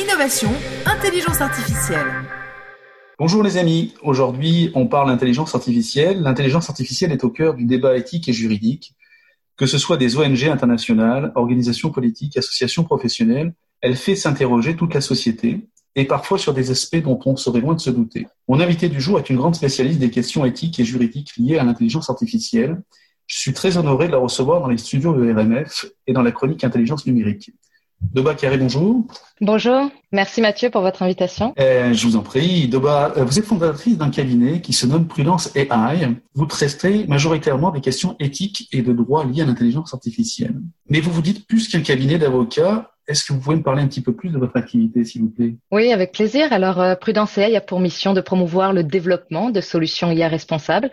innovation, intelligence artificielle. Bonjour les amis, aujourd'hui on parle d'intelligence artificielle. L'intelligence artificielle est au cœur du débat éthique et juridique. Que ce soit des ONG internationales, organisations politiques, associations professionnelles, elle fait s'interroger toute la société et parfois sur des aspects dont on serait loin de se douter. Mon invité du jour est une grande spécialiste des questions éthiques et juridiques liées à l'intelligence artificielle. Je suis très honoré de la recevoir dans les studios de RMF et dans la chronique Intelligence numérique. Doba Carré, bonjour. Bonjour, merci Mathieu pour votre invitation. Euh, je vous en prie. Doba, euh, vous êtes fondatrice d'un cabinet qui se nomme Prudence AI. Vous traitez majoritairement des questions éthiques et de droit liées à l'intelligence artificielle. Mais vous vous dites plus qu'un cabinet d'avocats, est-ce que vous pouvez me parler un petit peu plus de votre activité, s'il vous plaît? Oui, avec plaisir. Alors, euh, Prudence AI a pour mission de promouvoir le développement de solutions IA responsables.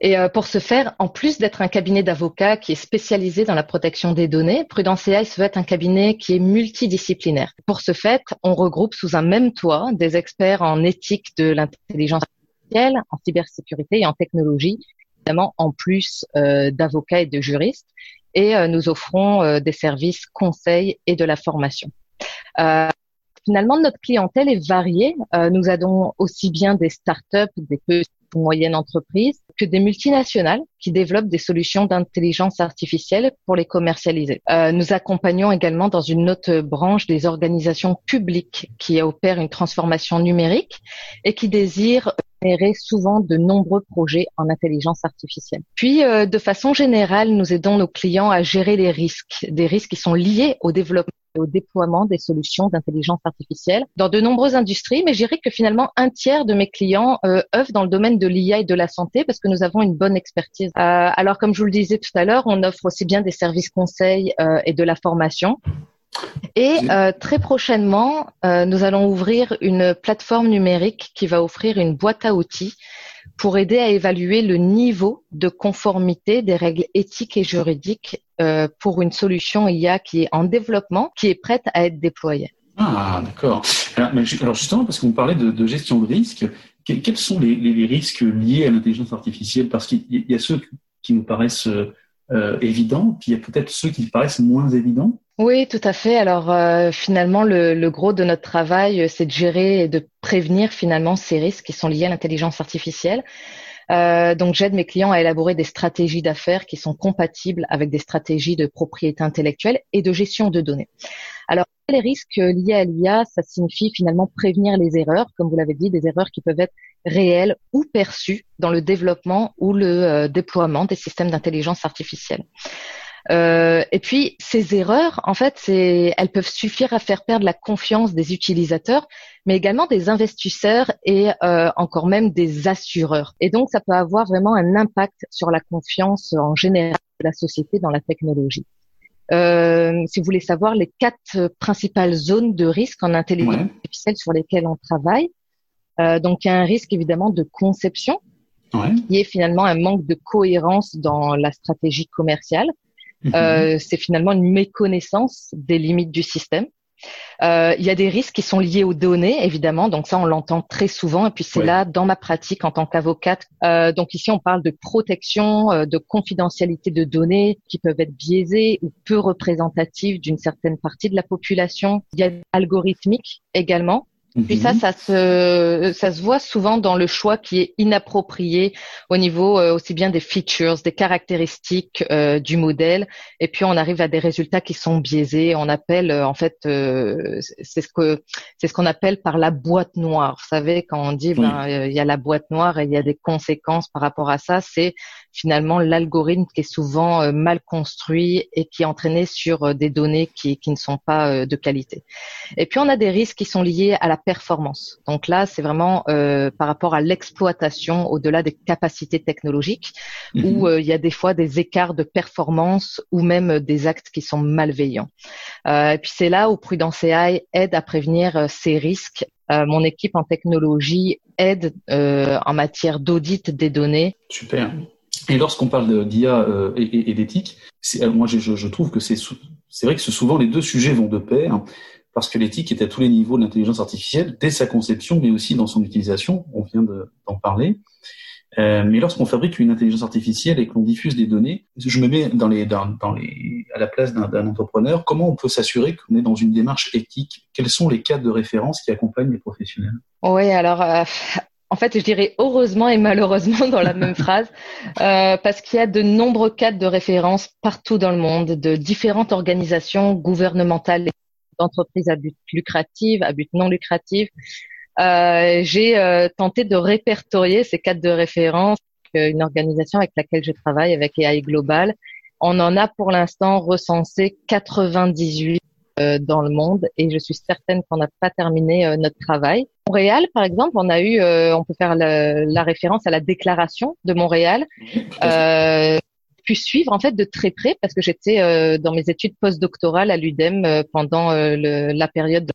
Et euh, pour ce faire, en plus d'être un cabinet d'avocats qui est spécialisé dans la protection des données, Prudence AI se veut être un cabinet qui est multidisciplinaire. Pour ce fait, on regroupe sous un même toit des experts en éthique de l'intelligence artificielle, en cybersécurité et en technologie, évidemment en plus euh, d'avocats et de juristes et euh, nous offrons euh, des services conseils et de la formation. Euh, finalement, notre clientèle est variée. nous avons aussi bien des startups, des petites ou moyennes entreprises que des multinationales qui développent des solutions d'intelligence artificielle pour les commercialiser. nous accompagnons également dans une autre branche des organisations publiques qui opèrent une transformation numérique et qui désirent générer souvent de nombreux projets en intelligence artificielle. Puis, euh, de façon générale, nous aidons nos clients à gérer les risques, des risques qui sont liés au développement au déploiement des solutions d'intelligence artificielle dans de nombreuses industries, mais je dirais que finalement un tiers de mes clients euh, œuvrent dans le domaine de l'IA et de la santé parce que nous avons une bonne expertise. Euh, alors comme je vous le disais tout à l'heure, on offre aussi bien des services conseils euh, et de la formation. Et euh, très prochainement, euh, nous allons ouvrir une plateforme numérique qui va offrir une boîte à outils pour aider à évaluer le niveau de conformité des règles éthiques et juridiques euh, pour une solution IA qui est en développement, qui est prête à être déployée. Ah, d'accord. Alors, justement, parce que vous parlez de, gestion de risque, quels sont les, risques liés à l'intelligence artificielle? Parce qu'il y a ceux qui nous paraissent évidents, puis il y a peut-être ceux qui paraissent moins évidents. Oui, tout à fait. Alors euh, finalement, le, gros de notre travail, euh, c'est de gérer et de prévenir finalement ces risques qui sont liés à l'intelligence artificielle. Euh, donc j'aide mes clients à élaborer des stratégies d'affaires qui sont compatibles avec des stratégies de propriété intellectuelle et de gestion de données. Alors les risques liés à l'IA, ça signifie finalement prévenir les erreurs, comme vous l'avez dit, des erreurs qui peuvent être réelles ou perçues dans le développement ou le déploiement des systèmes d'intelligence artificielle. Euh, et puis ces erreurs, en fait, elles peuvent suffire à faire perdre la confiance des utilisateurs, mais également des investisseurs et euh, encore même des assureurs. Et donc ça peut avoir vraiment un impact sur la confiance en général de la société dans la technologie. Euh, si vous voulez savoir les quatre principales zones de risque en intelligence artificielle sur lesquelles on travaille, donc il y a un risque évidemment de conception, qui est finalement un manque de cohérence dans la stratégie commerciale. Mhm. Euh, c'est finalement une méconnaissance des limites du système. Euh, il y a des risques qui sont liés aux données, évidemment. Donc ça, on l'entend très souvent. Et puis c'est là, dans ma pratique en tant qu'avocate. Euh, donc ici, on parle de protection, euh, de confidentialité de données qui peuvent être biaisées ou peu représentatives d'une certaine partie de la population. Il y a algorithmique également. Puis ça, mhm. ça se, ça se voit souvent dans le choix qui est inapproprié au niveau euh, aussi bien des features, des caractéristiques euh, du modèle, et puis on arrive à des résultats qui sont biaisés. On appelle euh, en fait, c'est ce que c'est ce qu'on appelle par la boîte noire. Vous savez quand on dit ben, il y a la boîte noire et il y a des conséquences par rapport à ça, c'est finalement l'algorithme qui est souvent mal construit et qui est entraîné sur des données qui, qui ne sont pas de qualité. Et puis on a des risques qui sont liés à la performance. Donc là, c'est vraiment euh, par rapport à l'exploitation au-delà des capacités technologiques, où mhm. euh, il y a des fois des écarts de performance ou même des actes qui sont malveillants. Euh, et puis c'est là où Prudence AI aide à prévenir ces risques. mon équipe en technologie aide en matière d'audit des données. Super. Et lorsqu'on parle d'IA et, et d'éthique, moi je, trouve que c'est vrai que souvent les deux sujets vont de pair parce que l'éthique est à tous les niveaux de l'intelligence artificielle, dès sa conception, mais aussi dans son utilisation. On vient d'en parler. Euh, mais lorsqu'on fabrique une intelligence artificielle et qu'on diffuse des données, je me mets à la place d'un entrepreneur. Comment on peut s'assurer qu'on est dans une démarche éthique? Quels sont les cadres de référence qui accompagnent les professionnels? Oui, alors euh, en fait, je dirais heureusement et malheureusement dans la même phrase, euh, parce qu'il y a de nombreux cadres de référence partout dans le monde, de différentes organisations gouvernementales, d'entreprises à but lucratif, à but non lucratif, euh, j'ai euh, tenté de répertorier ces cadres de référence. Une organisation avec laquelle je travaille, avec AI Global, on en a pour l'instant recensé 98 euh, dans le monde et je suis certaine qu'on n'a pas terminé notre travail. Montréal, par exemple, on a eu, on peut faire la, référence à la déclaration de Montréal. Euh, pu suivre en fait de très près parce que j'étais dans mes études postdoctorales à l'UDEM pendant la période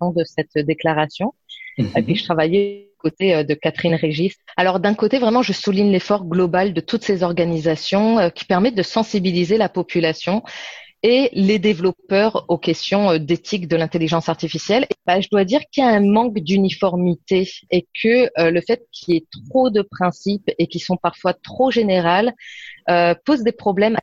de cette déclaration. Et puis je travaillais côté euh, de Catherine Régis. Alors d'un côté, vraiment, je souligne l'effort global de toutes ces organisations euh, qui permettent de sensibiliser la population et les développeurs aux questions euh, d'éthique de l'intelligence artificielle. bah, je dois dire qu'il y a un manque d'uniformité et que le fait qu'il y ait trop de principes et qui sont parfois trop générales euh, pose des problèmes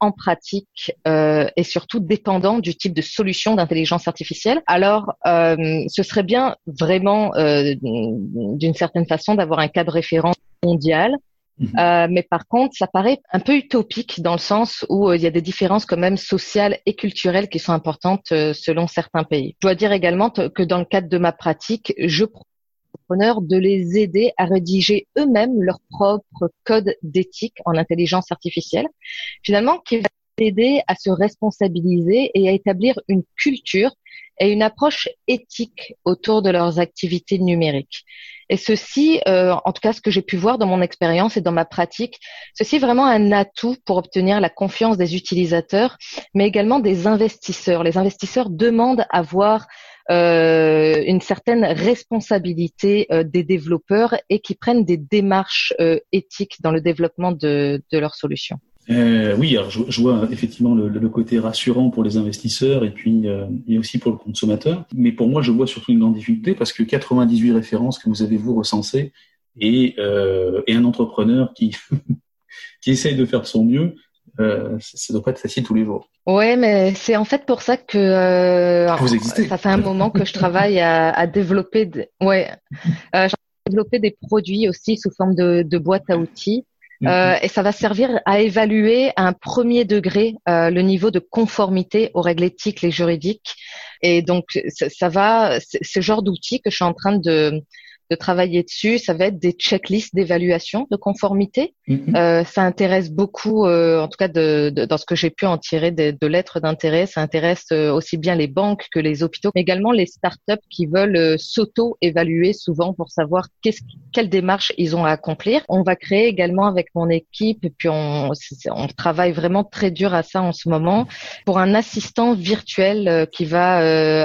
en pratique euh, et surtout dépendant du type de solution d'intelligence artificielle. Alors, euh, ce serait bien vraiment, euh, d'une certaine façon, d'avoir un cadre référence mondial. Mhm. Euh, mais par contre, ça paraît un peu utopique dans le sens où euh, il y a des différences quand même sociales et culturelles qui sont importantes selon certains pays. Je dois dire également que dans le cadre de ma pratique, je de les aider à rédiger eux-mêmes leur propre code d'éthique en intelligence artificielle, finalement qui va aider à se responsabiliser et à établir une culture et une approche éthique autour de leurs activités numériques. Et ceci, euh, en tout cas ce que j'ai pu voir dans mon expérience et dans ma pratique, ceci est vraiment un atout pour obtenir la confiance des utilisateurs, mais également des investisseurs. Les investisseurs demandent à voir euh, une certaine responsabilité euh, des développeurs et qui prennent des démarches éthiques dans le développement de leurs solutions. Oui, alors je, vois effectivement le, côté rassurant pour les investisseurs et puis et aussi pour le consommateur. Mais pour moi, je vois surtout une grande difficulté parce que 98 références que vous avez vous recensées et, et un entrepreneur qui qui essaye de faire de son mieux, euh, ça doit pas être facile tous les jours. Ouais, mais c'est en fait pour ça que euh, vous existez. Ça fait un moment que je travaille à, à développer, de, ouais, euh, développer des produits aussi sous forme de, de boîte à outils. Euh, mm-hmm. et ça va servir à évaluer à un premier degré euh, le niveau de conformité aux règles éthiques et juridiques. Et donc, ça, ça va, ce genre d'outils que je suis en train de, de travailler dessus, ça va être des checklists d'évaluation de conformité. Mhm. Euh, ça intéresse beaucoup, euh, en tout cas de, de, dans ce que j'ai pu en tirer de, de lettres d'intérêt, ça intéresse euh, aussi bien les banques que les hôpitaux, mais également les startups qui veulent euh, s'auto-évaluer souvent pour savoir qu'est-ce, quelle démarche ils ont à accomplir. On va créer également avec mon équipe, et puis on, on travaille vraiment très dur à ça en ce moment, pour un assistant virtuel euh, qui va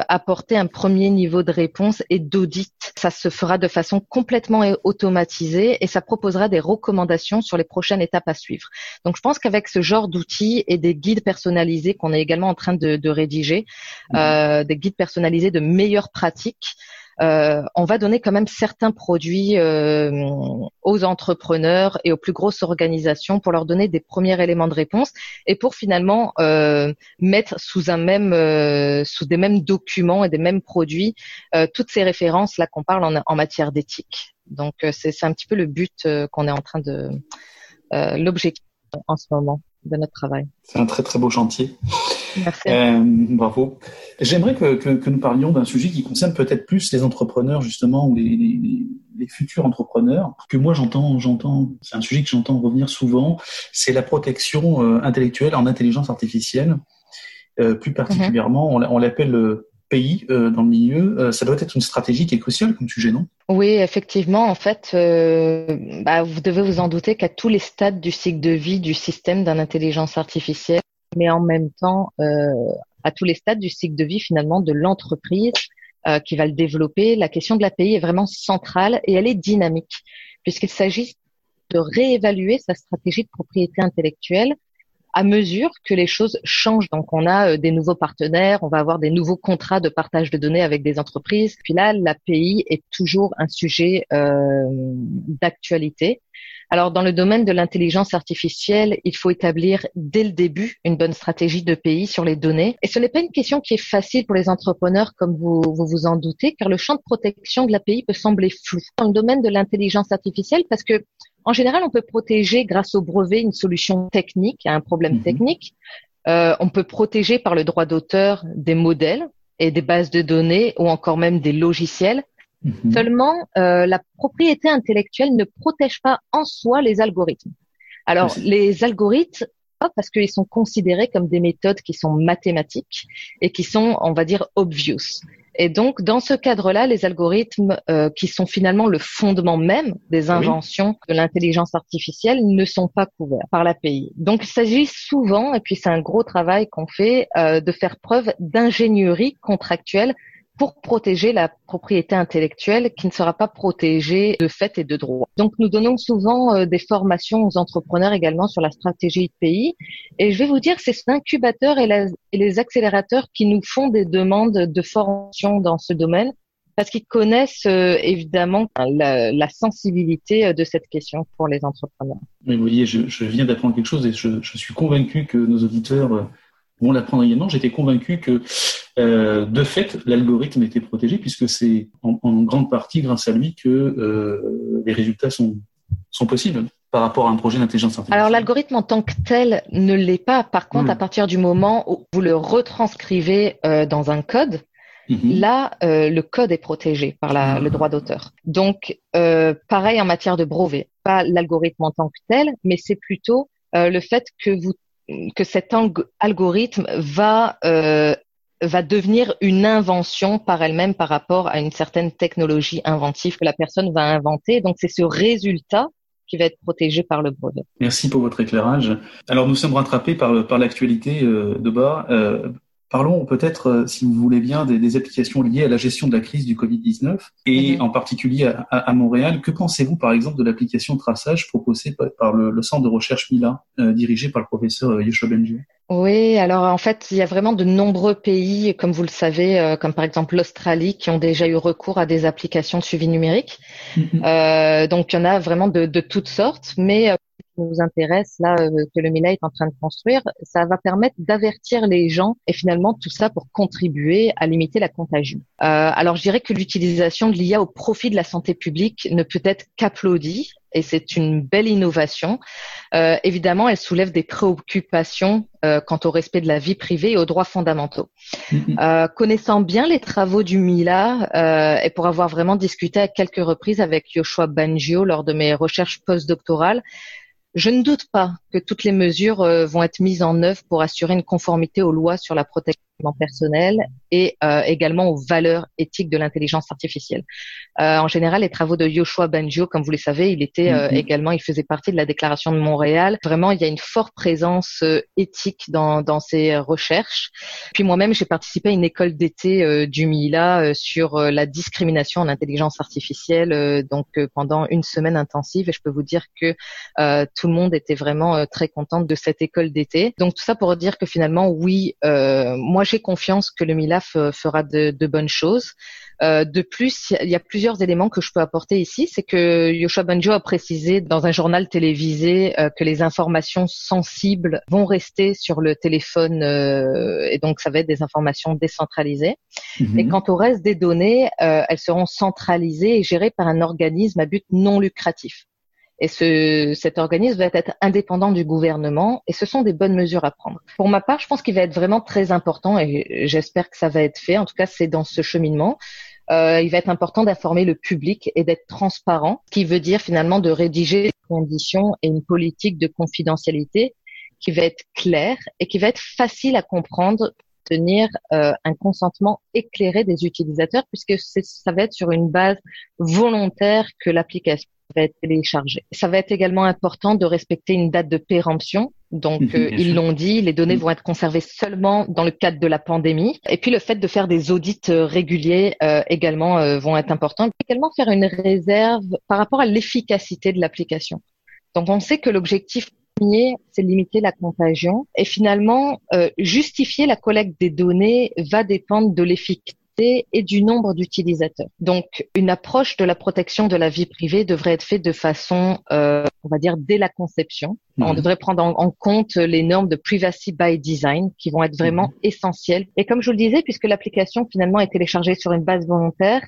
apporter un premier niveau de réponse et d'audit. Ça se fera de façon complètement automatisée et ça proposera des recommandations sur les prochaines étapes à suivre. Donc je pense qu'avec ce genre d'outils et des guides personnalisés qu'on est également en train de, de rédiger, mmh. euh, des guides personnalisés de meilleures pratiques, euh, on va donner quand même certains produits euh, aux entrepreneurs et aux plus grosses organisations pour leur donner des premiers éléments de réponse et pour finalement euh, mettre sous un même, sous des mêmes documents et des mêmes produits toutes ces références là qu'on parle en, en matière d'éthique. Donc c'est un petit peu le but qu'on est en train de l'objectif en ce moment de notre travail. C'est un très très beau chantier. Merci. Euh, bravo. J'aimerais que, que, que, nous parlions d'un sujet qui concerne peut-être plus les entrepreneurs justement ou les, les, les futurs entrepreneurs. Que moi j'entends, j'entends, c'est un sujet que j'entends revenir souvent. C'est la protection euh, intellectuelle en intelligence artificielle. Euh, plus particulièrement, on l'appelle pays euh, dans le milieu, euh, ça doit être une stratégie qui est cruciale comme sujet, non? Oui, effectivement. En fait, euh, bah, vous devez vous en douter qu'à tous les stades du cycle de vie du système d'une intelligence artificielle, mais en même temps à tous les stades du cycle de vie finalement de l'entreprise qui va le développer, la question de l'API est vraiment centrale et elle est dynamique puisqu'il s'agit de réévaluer sa stratégie de propriété intellectuelle à mesure que les choses changent. Donc, on a euh, des nouveaux partenaires, on va avoir des nouveaux contrats de partage de données avec des entreprises. Puis là, l'API est toujours un sujet euh, d'actualité. Alors, dans le domaine de l'intelligence artificielle, il faut établir dès le début une bonne stratégie de pays sur les données. Et ce n'est pas une question qui est facile pour les entrepreneurs, comme vous vous, vous en doutez, car le champ de protection de l'API peut sembler flou. Dans le domaine de l'intelligence artificielle, parce que en général, on peut protéger grâce au brevet une solution technique à un problème mhm. technique. Euh, on peut protéger par le droit d'auteur des modèles et des bases de données ou encore même des logiciels. Mhm. Seulement, euh, la propriété intellectuelle ne protège pas en soi les algorithmes. Alors, les algorithmes, parce qu'ils sont considérés comme des méthodes qui sont mathématiques et qui sont, on va dire, obvious. Et donc, dans ce cadre-là, les algorithmes euh, qui sont finalement le fondement même des inventions de l'intelligence artificielle ne sont pas couverts par l'API. Donc, il s'agit souvent, et puis c'est un gros travail qu'on fait, euh, de faire preuve d'ingénierie contractuelle pour protéger la propriété intellectuelle qui ne sera pas protégée de fait et de droit. Donc nous donnons souvent euh, des formations aux entrepreneurs également sur la stratégie de pays et je vais vous dire c'est l'incubateur et, et les accélérateurs qui nous font des demandes de formation dans ce domaine parce qu'ils connaissent euh, évidemment la, la, sensibilité euh, de cette question pour les entrepreneurs. Oui, vous voyez, je, je viens d'apprendre quelque chose et je, je, suis convaincu que nos auditeurs vont l'apprendre également. J'étais convaincu que euh, de fait, l'algorithme était protégé puisque c'est en, en, grande partie grâce à lui que euh, les résultats sont, sont possibles par rapport à un projet d'intelligence artificielle. Alors l'algorithme en tant que tel ne l'est pas. Par contre, à partir du moment où vous le retranscrivez euh, dans un code, mhm. Là, euh, le code est protégé par la, le droit d'auteur. Donc, euh, pareil en matière de brevet, pas l'algorithme en tant que tel, mais c'est plutôt euh, le fait que vous que cet algorithme va euh, va devenir une invention par elle-même par rapport à une certaine technologie inventive que la personne va inventer. Donc c'est ce résultat qui va être protégé par le brevet. Merci pour votre éclairage. Alors nous sommes rattrapés par, par l'actualité euh, de bas. Euh, Parlons peut-être, euh, si vous voulez bien, des, applications liées à la gestion de la crise du Covid-19 et mhm. en particulier à, Montréal. Que pensez-vous, par exemple, de l'application traçage proposée par le, centre de recherche Mila, euh, dirigé par le professeur euh, Yoshua Benji Oui, alors en fait, il y a vraiment de nombreux pays, comme vous le savez, comme par exemple l'Australie, qui ont déjà eu recours à des applications de suivi numérique. Mhm. donc, il y en a vraiment de, de toutes sortes, mais nous intéresse là euh, que le MILA est en train de construire, ça va permettre d'avertir les gens et finalement tout ça pour contribuer à limiter la contagion. Euh, alors je dirais que l'utilisation de l'IA au profit de la santé publique ne peut être qu'applaudie et c'est une belle innovation. Euh, évidemment, elle soulève des préoccupations euh, quant au respect de la vie privée et aux droits fondamentaux. Mm-hmm. Euh, connaissant bien les travaux du MILA euh, et pour avoir vraiment discuté à quelques reprises avec Yoshua Bangio lors de mes recherches postdoctorales, je ne doute pas que toutes les mesures euh, vont être mises en œuvre pour assurer une conformité aux lois sur la protection personnel et euh, également aux valeurs éthiques de l'intelligence artificielle. Euh, en général, les travaux de Yoshua Bengio, comme vous le savez, il était euh, mm-hmm. également, il faisait partie de la Déclaration de Montréal. Vraiment, il y a une forte présence euh, éthique dans, dans ses recherches. Puis moi-même, j'ai participé à une école d'été du MILA sur la discrimination en intelligence artificielle, donc pendant une semaine intensive. Et je peux vous dire que tout le monde était vraiment très content de cette école d'été. Donc tout ça pour dire que finalement, oui, moi j'ai confiance que le MILAF fera de, bonnes choses. Euh, de plus, il y a plusieurs éléments que je peux apporter ici. C'est que Yoshua Banjo a précisé dans un journal télévisé euh, que les informations sensibles vont rester sur le téléphone euh, et donc ça va être des informations décentralisées. Mhm. Et quant au reste des données, elles seront centralisées et gérées par un organisme à but non lucratif. Et ce, cet organisme va être indépendant du gouvernement et ce sont des bonnes mesures à prendre. Pour ma part, je pense qu'il va être vraiment très important et j'espère que ça va être fait. En tout cas, c'est dans ce cheminement. Euh, il va être important d'informer le public et d'être transparent, ce qui veut dire finalement de rédiger des conditions et une politique de confidentialité qui va être claire et qui va être facile à comprendre tenir euh, un consentement éclairé des utilisateurs puisque ça va être sur une base volontaire que l'application va être téléchargée. Ça va être également important de respecter une date de péremption. Donc, euh, ils l'ont dit, les données vont être conservées seulement dans le cadre de la pandémie. Et puis, le fait de faire des audits euh, réguliers également vont être importants. Également faire une réserve par rapport à l'efficacité de l'application. Donc, on sait que l'objectif premier, c'est limiter la contagion. Et finalement, euh, justifier la collecte des données va dépendre de l'efficacité et du nombre d'utilisateurs. Donc, une approche de la protection de la vie privée devrait être faite de façon, euh, on va dire, dès la conception. On mhm. devrait prendre en, compte les normes de privacy by design qui vont être vraiment mhm. essentielles. Et comme je vous le disais, puisque l'application finalement est téléchargée sur une base volontaire,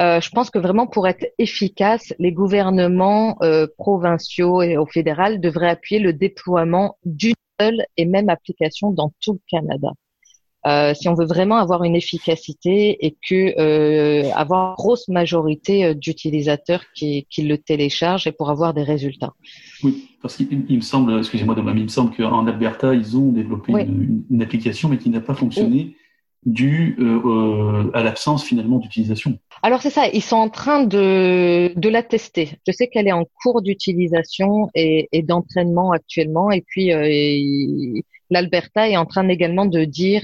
euh, je pense que vraiment pour être efficace, les gouvernements euh, provinciaux et au fédéral devraient appuyer le déploiement d'une seule et même application dans tout le Canada. Euh, si on veut vraiment avoir une efficacité et que euh, avoir une grosse majorité euh, d'utilisateurs qui, qui, le téléchargent et pour avoir des résultats. Oui, parce qu'il me semble, excusez-moi, il me semble qu'en Alberta, ils ont développé une, application mais qui n'a pas fonctionné. Dû euh, à l'absence finalement d'utilisation. Alors c'est ça, ils sont en train de, de la tester. Je sais qu'elle est en cours d'utilisation et, et d'entraînement actuellement. Et puis euh, l'Alberta est en train également de dire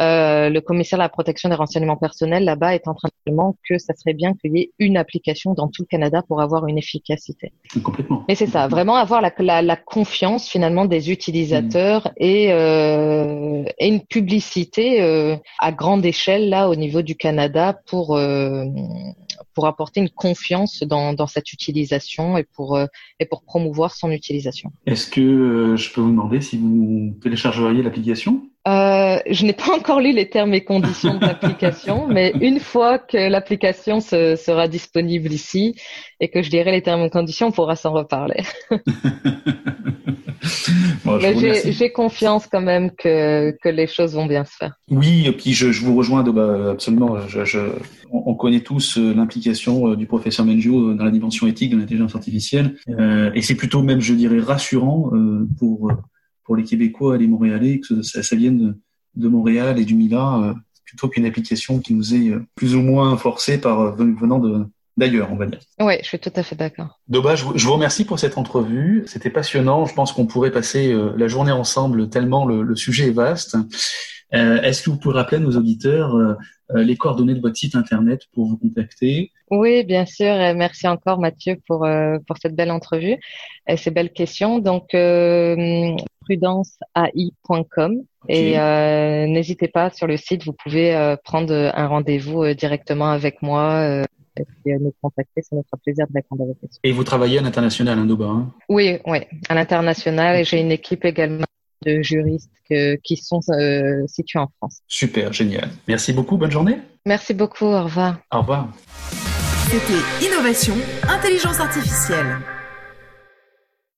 euh, le commissaire à la protection des renseignements personnels là-bas est en train de dire que ça serait bien qu'il y ait une application dans tout le Canada pour avoir une efficacité. Complètement. Et c'est ça, vraiment avoir la, la, confiance finalement des utilisateurs mm. et, euh, et, une publicité euh, à grande échelle là au niveau du Canada pour euh, pour apporter une confiance dans, dans cette utilisation et pour euh, et pour promouvoir son utilisation. Est-ce que je peux vous demander si vous téléchargeriez l'application? Euh, je n'ai pas encore lu les termes et conditions de l'application, mais une fois que l'application sera disponible ici et que je lirai les termes et conditions, on pourra s'en reparler. j'ai confiance quand même que, que les choses vont bien se faire. Oui, et puis je, je vous rejoins bah, absolument. Je, je, on connaît tous euh, l'implication euh, du professeur Menjo dans la dimension éthique de l'intelligence artificielle, euh, et c'est plutôt même, je dirais, rassurant euh, pour pour les Québécois et les Montréalais que ça, ça vienne de, de, Montréal et du Mila euh, plutôt qu'une application qui nous est euh, plus ou moins forcée par euh, venant de d'ailleurs, on va dire. Oui, je suis tout à fait d'accord. Doba, je, vous remercie pour cette entrevue. C'était passionnant. Je pense qu'on pourrait passer la journée ensemble tellement le, le sujet est vaste. Euh, Est-ce que vous pouvez rappeler à nos auditeurs euh, les coordonnées de votre site internet pour vous contacter? Oui, bien sûr. merci encore Mathieu pour euh, pour cette belle entrevue et ces belles questions. Donc euh, prudenceai.com et n'hésitez pas sur le site, vous pouvez prendre un rendez-vous directement avec moi et nous contacter, ça nous fera plaisir de répondre à vos questions. Et vous travaillez à l'international, hein, Doba hein? Oui, oui, à l'international et j'ai une équipe également de juristes qui sont euh, situés en France. Super, génial. Merci beaucoup, bonne journée. Merci beaucoup, au revoir. Au revoir. C'était Innovation, Intelligence Artificielle.